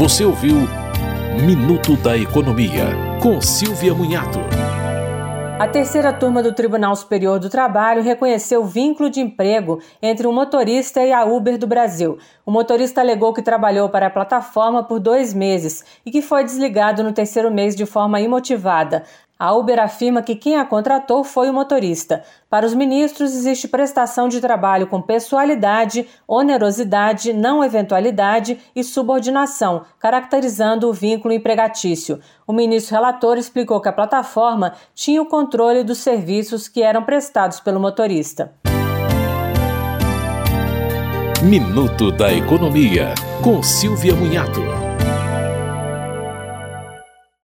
Você ouviu Minuto da Economia, com Silvia Munhato. A terceira turma do Tribunal Superior do Trabalho reconheceu vínculo de emprego entre o motorista e a Uber do Brasil. O motorista alegou que trabalhou para a plataforma por dois meses e que foi desligado no terceiro mês de forma imotivada. A Uber afirma que quem a contratou foi o motorista. Para os ministros, existe prestação de trabalho com pessoalidade, onerosidade, não eventualidade e subordinação, caracterizando o vínculo empregatício. O ministro relator explicou que a plataforma tinha o controle dos serviços que eram prestados pelo motorista. Minuto da Economia, com Silvia Munhato.